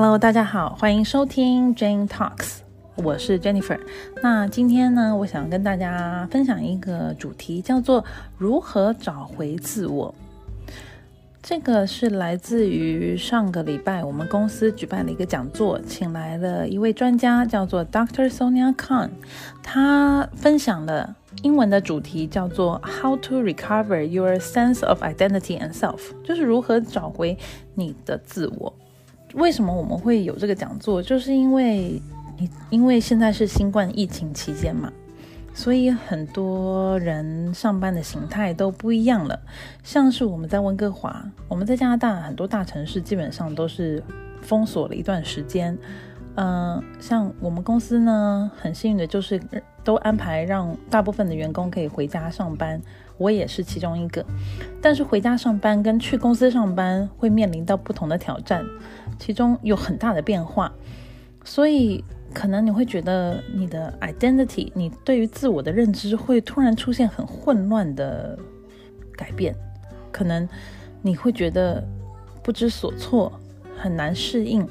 Hello，大家好，欢迎收听 Jane Talks，我是 Jennifer。那今天呢，我想跟大家分享一个主题，叫做如何找回自我。这个是来自于上个礼拜我们公司举办的一个讲座，请来了一位专家，叫做 Dr. Sonia Khan，他分享了英文的主题叫做 How to recover your sense of identity and self，就是如何找回你的自我。为什么我们会有这个讲座？就是因为你因为现在是新冠疫情期间嘛，所以很多人上班的形态都不一样了。像是我们在温哥华，我们在加拿大很多大城市基本上都是封锁了一段时间。嗯，像我们公司呢，很幸运的就是都安排让大部分的员工可以回家上班，我也是其中一个。但是回家上班跟去公司上班会面临到不同的挑战。其中有很大的变化，所以可能你会觉得你的 identity，你对于自我的认知会突然出现很混乱的改变，可能你会觉得不知所措，很难适应。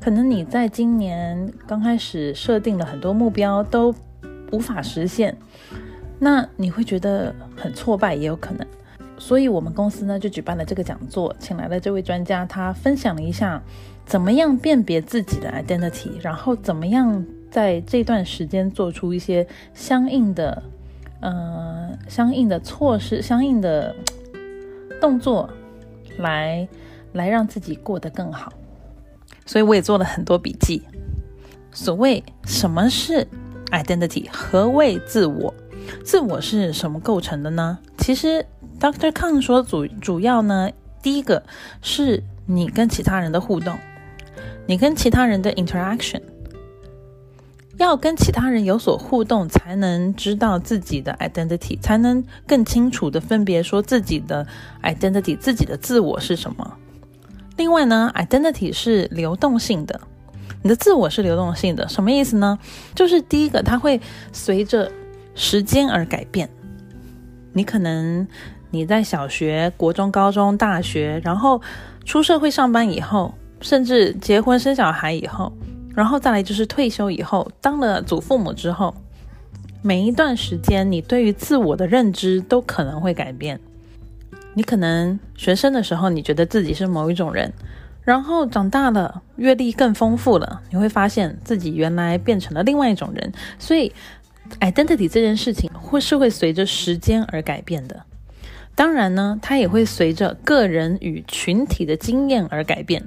可能你在今年刚开始设定了很多目标都无法实现，那你会觉得很挫败，也有可能。所以，我们公司呢就举办了这个讲座，请来了这位专家，他分享了一下怎么样辨别自己的 identity，然后怎么样在这段时间做出一些相应的，呃，相应的措施、相应的动作，来来让自己过得更好。所以，我也做了很多笔记。所谓什么是 identity，何谓自我？自我是什么构成的呢？其实。Dr. Kang 说，主主要呢，第一个是你跟其他人的互动，你跟其他人的 interaction，要跟其他人有所互动，才能知道自己的 identity，才能更清楚的分别说自己的 identity，自己的自我是什么。另外呢，identity 是流动性的，你的自我是流动性的，什么意思呢？就是第一个，它会随着时间而改变，你可能。你在小学、国中、高中、大学，然后出社会上班以后，甚至结婚生小孩以后，然后再来就是退休以后，当了祖父母之后，每一段时间，你对于自我的认知都可能会改变。你可能学生的时候，你觉得自己是某一种人，然后长大了，阅历更丰富了，你会发现自己原来变成了另外一种人。所以，identity 这件事情会是会随着时间而改变的。当然呢，它也会随着个人与群体的经验而改变。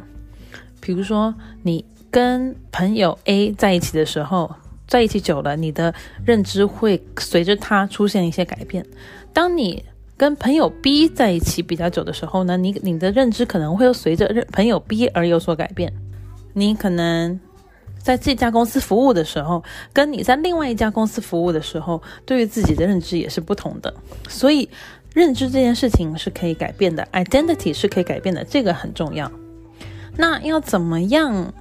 比如说，你跟朋友 A 在一起的时候，在一起久了，你的认知会随着他出现一些改变。当你跟朋友 B 在一起比较久的时候呢，你你的认知可能会随着朋友 B 而有所改变。你可能在这家公司服务的时候，跟你在另外一家公司服务的时候，对于自己的认知也是不同的。所以。认知这件事情是可以改变的，identity 是可以改变的，这个很重要。那要怎么样，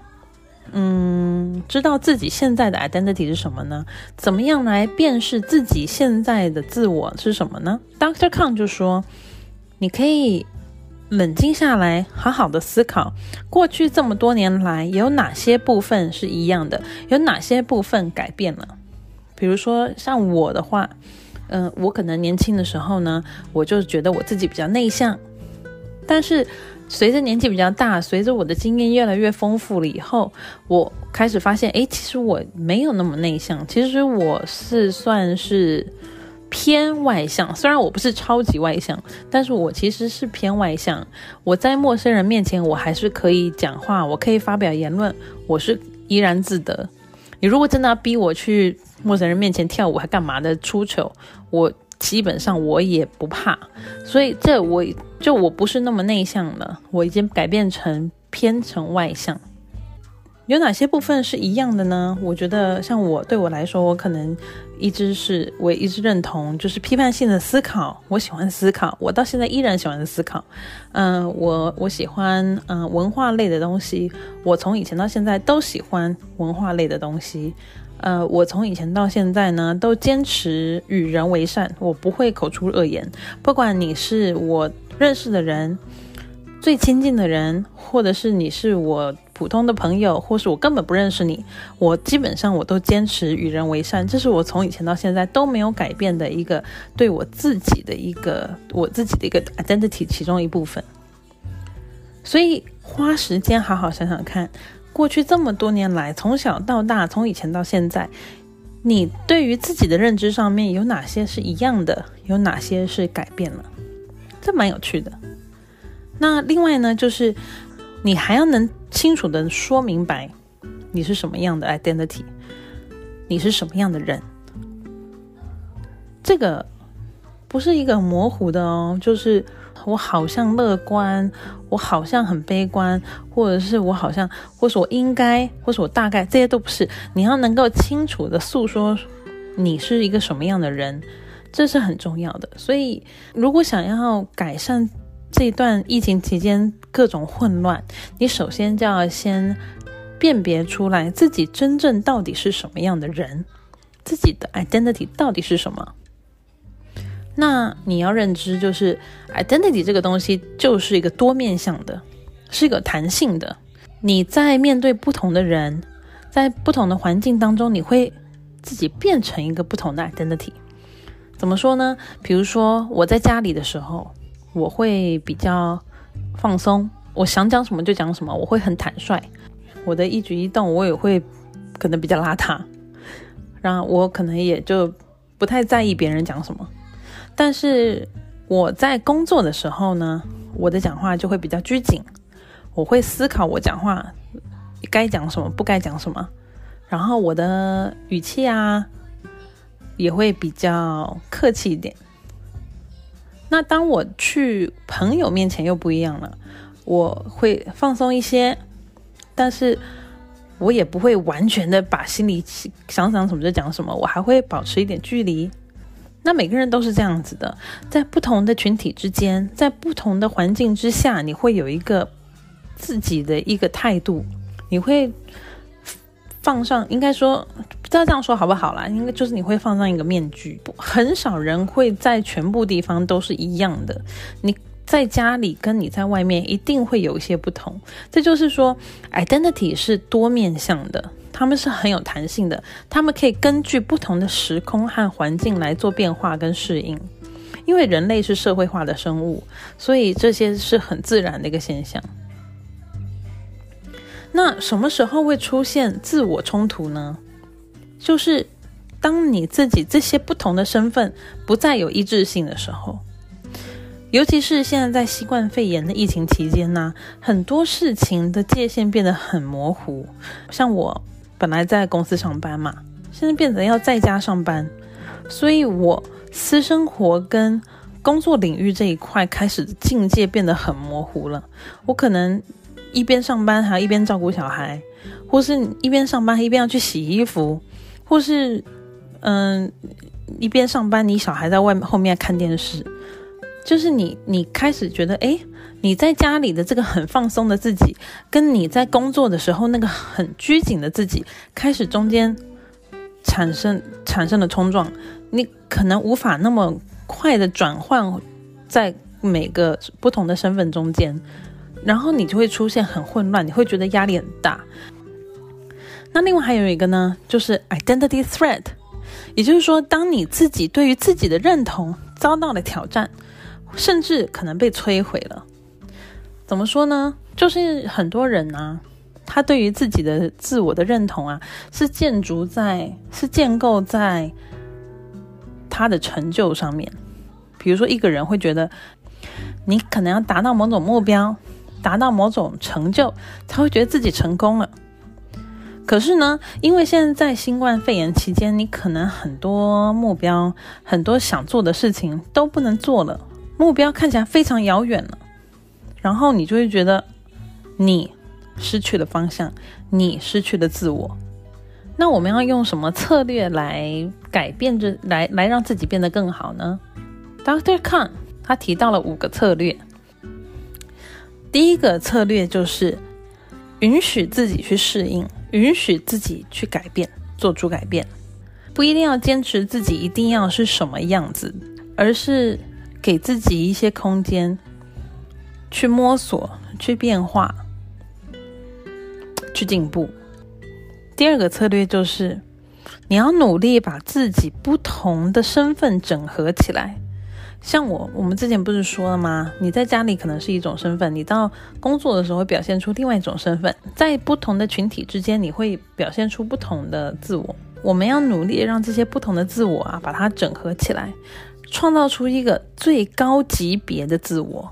嗯，知道自己现在的 identity 是什么呢？怎么样来辨识自己现在的自我是什么呢？Dr. Kang 就说，你可以冷静下来，好好的思考，过去这么多年来有哪些部分是一样的，有哪些部分改变了。比如说像我的话。嗯，我可能年轻的时候呢，我就觉得我自己比较内向，但是随着年纪比较大，随着我的经验越来越丰富了以后，我开始发现，哎，其实我没有那么内向，其实我是算是偏外向，虽然我不是超级外向，但是我其实是偏外向。我在陌生人面前，我还是可以讲话，我可以发表言论，我是怡然自得。你如果真的要逼我去陌生人面前跳舞还干嘛的出糗，我基本上我也不怕，所以这我就我不是那么内向了，我已经改变成偏成外向。有哪些部分是一样的呢？我觉得像我对我来说，我可能一直是我一直认同，就是批判性的思考。我喜欢思考，我到现在依然喜欢思考。嗯，我我喜欢嗯文化类的东西，我从以前到现在都喜欢文化类的东西。呃，我从以前到现在呢，都坚持与人为善，我不会口出恶言，不管你是我认识的人。最亲近的人，或者是你是我普通的朋友，或是我根本不认识你，我基本上我都坚持与人为善，这是我从以前到现在都没有改变的一个对我自己的一个我自己的一个 identity 其中一部分。所以花时间好好想想看，过去这么多年来，从小到大，从以前到现在。你对于自己的认知上面有哪些是一样的？有哪些是改变了？这蛮有趣的。那另外呢，就是你还要能清楚的说明白你是什么样的 identity，你是什么样的人。这个不是一个模糊的哦，就是。我好像乐观，我好像很悲观，或者是我好像，或是我应该，或是我大概，这些都不是。你要能够清楚的诉说你是一个什么样的人，这是很重要的。所以，如果想要改善这一段疫情期间各种混乱，你首先就要先辨别出来自己真正到底是什么样的人，自己的 identity 到底是什么。那你要认知，就是 identity 这个东西就是一个多面向的，是一个弹性的。你在面对不同的人，在不同的环境当中，你会自己变成一个不同的 identity。怎么说呢？比如说我在家里的时候，我会比较放松，我想讲什么就讲什么，我会很坦率。我的一举一动，我也会可能比较邋遢，然后我可能也就不太在意别人讲什么。但是我在工作的时候呢，我的讲话就会比较拘谨，我会思考我讲话该讲什么，不该讲什么，然后我的语气啊也会比较客气一点。那当我去朋友面前又不一样了，我会放松一些，但是我也不会完全的把心里想想什么就讲什么，我还会保持一点距离。那每个人都是这样子的，在不同的群体之间，在不同的环境之下，你会有一个自己的一个态度，你会放上，应该说不知道这样说好不好啦，应该就是你会放上一个面具，很少人会在全部地方都是一样的。你在家里跟你在外面一定会有一些不同，这就是说，identity 是多面向的。他们是很有弹性的，他们可以根据不同的时空和环境来做变化跟适应。因为人类是社会化的生物，所以这些是很自然的一个现象。那什么时候会出现自我冲突呢？就是当你自己这些不同的身份不再有一致性的时候，尤其是现在在新冠肺炎的疫情期间呢，很多事情的界限变得很模糊，像我。本来在公司上班嘛，现在变成要在家上班，所以我私生活跟工作领域这一块开始境界变得很模糊了。我可能一边上班还一边照顾小孩，或是一边上班一边要去洗衣服，或是嗯一边上班你小孩在外面后面看电视，就是你你开始觉得哎。你在家里的这个很放松的自己，跟你在工作的时候那个很拘谨的自己，开始中间产生产生了冲撞，你可能无法那么快的转换在每个不同的身份中间，然后你就会出现很混乱，你会觉得压力很大。那另外还有一个呢，就是 identity threat，也就是说，当你自己对于自己的认同遭到了挑战，甚至可能被摧毁了。怎么说呢？就是很多人呢，他对于自己的自我的认同啊，是建筑在，是建构在他的成就上面。比如说，一个人会觉得，你可能要达到某种目标，达到某种成就，才会觉得自己成功了。可是呢，因为现在在新冠肺炎期间，你可能很多目标、很多想做的事情都不能做了，目标看起来非常遥远了。然后你就会觉得，你失去了方向，你失去了自我。那我们要用什么策略来改变这，来来让自己变得更好呢？Dr. Khan 他提到了五个策略。第一个策略就是允许自己去适应，允许自己去改变，做出改变，不一定要坚持自己一定要是什么样子，而是给自己一些空间。去摸索、去变化、去进步。第二个策略就是，你要努力把自己不同的身份整合起来。像我，我们之前不是说了吗？你在家里可能是一种身份，你到工作的时候会表现出另外一种身份，在不同的群体之间，你会表现出不同的自我。我们要努力让这些不同的自我啊，把它整合起来，创造出一个最高级别的自我。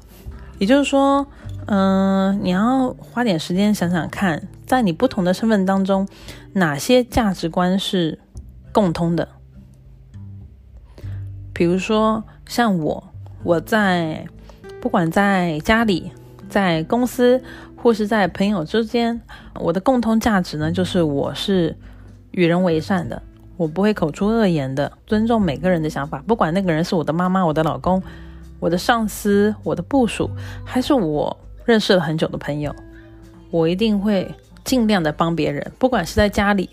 也就是说，嗯，你要花点时间想想看，在你不同的身份当中，哪些价值观是共通的。比如说，像我，我在不管在家里、在公司或是在朋友之间，我的共同价值呢，就是我是与人为善的，我不会口出恶言的，尊重每个人的想法，不管那个人是我的妈妈、我的老公、我的上司、我的部属，还是我认识了很久的朋友，我一定会尽量的帮别人，不管是在家里、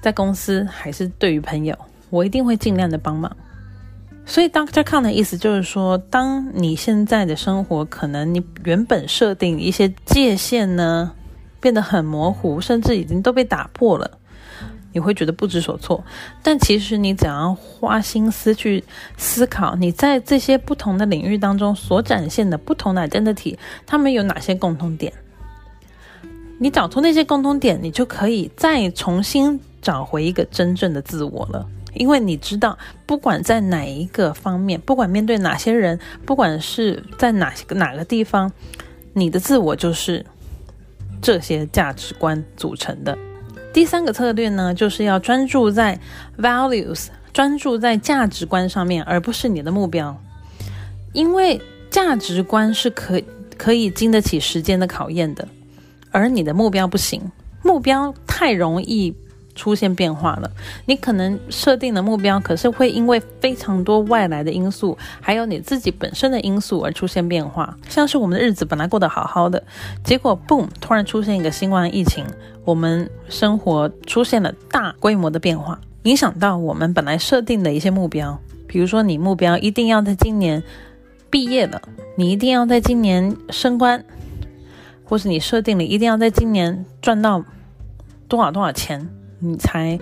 在公司，还是对于朋友，我一定会尽量的帮忙。所以，Doctor Kang 的意思就是说，当你现在的生活可能你原本设定一些界限呢，变得很模糊，甚至已经都被打破了，你会觉得不知所措。但其实你只要花心思去思考，你在这些不同的领域当中所展现的不同的 identity，他们有哪些共通点？你找出那些共通点，你就可以再重新找回一个真正的自我了。因为你知道，不管在哪一个方面，不管面对哪些人，不管是在哪个哪个地方，你的自我就是这些价值观组成的。第三个策略呢，就是要专注在 values，专注在价值观上面，而不是你的目标。因为价值观是可可以经得起时间的考验的，而你的目标不行，目标太容易。出现变化了，你可能设定的目标，可是会因为非常多外来的因素，还有你自己本身的因素而出现变化。像是我们的日子本来过得好好的，结果 boom，突然出现一个新冠疫情，我们生活出现了大规模的变化，影响到我们本来设定的一些目标。比如说，你目标一定要在今年毕业了，你一定要在今年升官，或是你设定了一定要在今年赚到多少多少钱。你才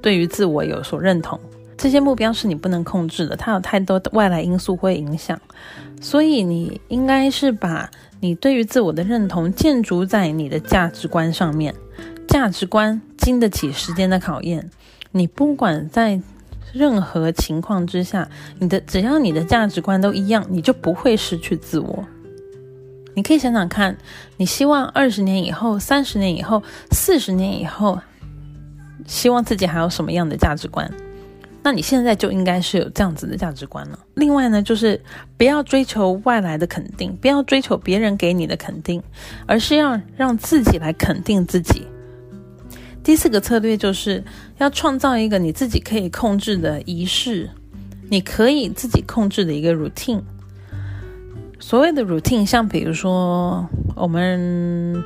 对于自我有所认同，这些目标是你不能控制的，它有太多的外来因素会影响，所以你应该是把你对于自我的认同建筑在你的价值观上面，价值观经得起时间的考验，你不管在任何情况之下，你的只要你的价值观都一样，你就不会失去自我。你可以想想看，你希望二十年以后、三十年以后、四十年以后。希望自己还有什么样的价值观？那你现在就应该是有这样子的价值观了。另外呢，就是不要追求外来的肯定，不要追求别人给你的肯定，而是要让自己来肯定自己。第四个策略就是要创造一个你自己可以控制的仪式，你可以自己控制的一个 routine。所谓的 routine，像比如说我们，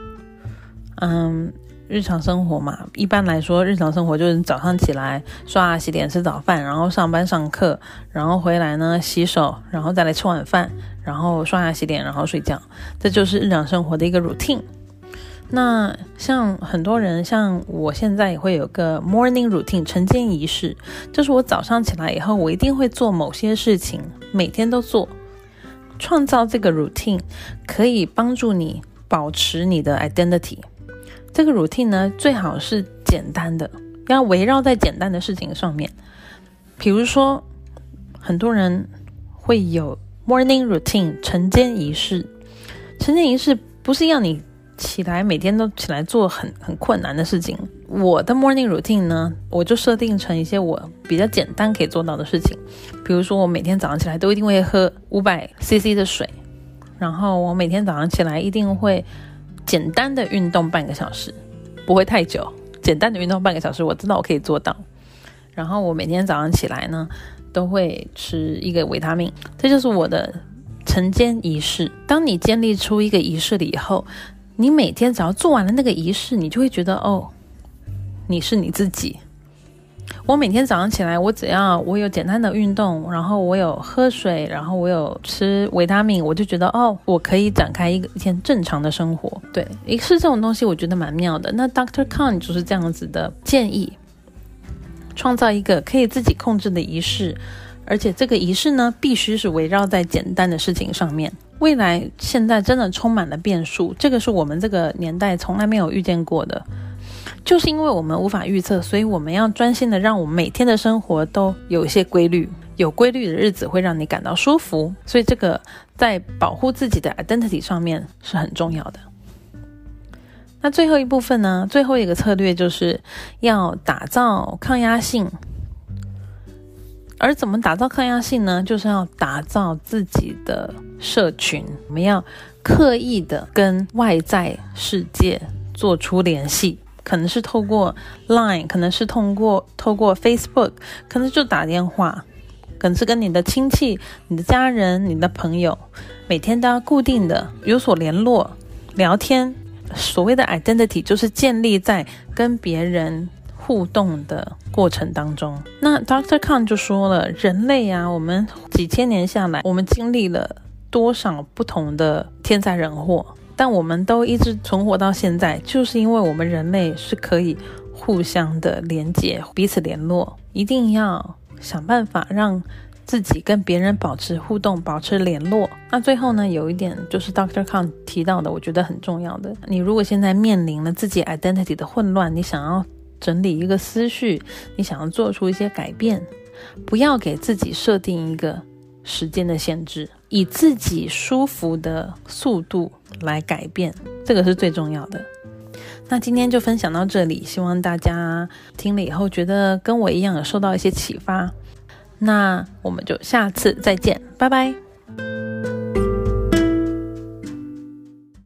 嗯。日常生活嘛，一般来说，日常生活就是早上起来刷牙、洗脸、吃早饭，然后上班上课，然后回来呢洗手，然后再来吃晚饭，然后刷牙洗脸，然后睡觉，这就是日常生活的一个 routine。那像很多人，像我现在也会有个 morning routine 晨间仪式，就是我早上起来以后，我一定会做某些事情，每天都做，创造这个 routine 可以帮助你保持你的 identity。这个 routine 呢，最好是简单的，要围绕在简单的事情上面。比如说，很多人会有 morning routine 晨间仪式。晨间仪式不是要你起来每天都起来做很很困难的事情。我的 morning routine 呢，我就设定成一些我比较简单可以做到的事情。比如说，我每天早上起来都一定会喝五百 CC 的水，然后我每天早上起来一定会。简单的运动半个小时，不会太久。简单的运动半个小时，我知道我可以做到。然后我每天早上起来呢，都会吃一个维他命，这就是我的晨间仪式。当你建立出一个仪式了以后，你每天只要做完了那个仪式，你就会觉得哦，你是你自己。我每天早上起来，我只要我有简单的运动，然后我有喝水，然后我有吃维他命，我就觉得哦，我可以展开一个一天正常的生活。对，仪式这种东西，我觉得蛮妙的。那 Doctor Khan 就是这样子的建议，创造一个可以自己控制的仪式，而且这个仪式呢，必须是围绕在简单的事情上面。未来现在真的充满了变数，这个是我们这个年代从来没有遇见过的。就是因为我们无法预测，所以我们要专心的让我们每天的生活都有一些规律。有规律的日子会让你感到舒服，所以这个在保护自己的 identity 上面是很重要的。那最后一部分呢？最后一个策略就是要打造抗压性。而怎么打造抗压性呢？就是要打造自己的社群，我们要刻意的跟外在世界做出联系。可能是透过 Line，可能是通过透过 Facebook，可能就打电话，可能是跟你的亲戚、你的家人、你的朋友，每天都要固定的有所联络、聊天。所谓的 identity 就是建立在跟别人互动的过程当中。那 Doctor Khan 就说了，人类啊，我们几千年下来，我们经历了多少不同的天灾人祸。但我们都一直存活到现在，就是因为我们人类是可以互相的连接、彼此联络。一定要想办法让自己跟别人保持互动、保持联络。那最后呢，有一点就是 Doctor Khan 提到的，我觉得很重要的。你如果现在面临了自己 identity 的混乱，你想要整理一个思绪，你想要做出一些改变，不要给自己设定一个时间的限制。以自己舒服的速度来改变，这个是最重要的。那今天就分享到这里，希望大家听了以后觉得跟我一样有受到一些启发。那我们就下次再见，拜拜。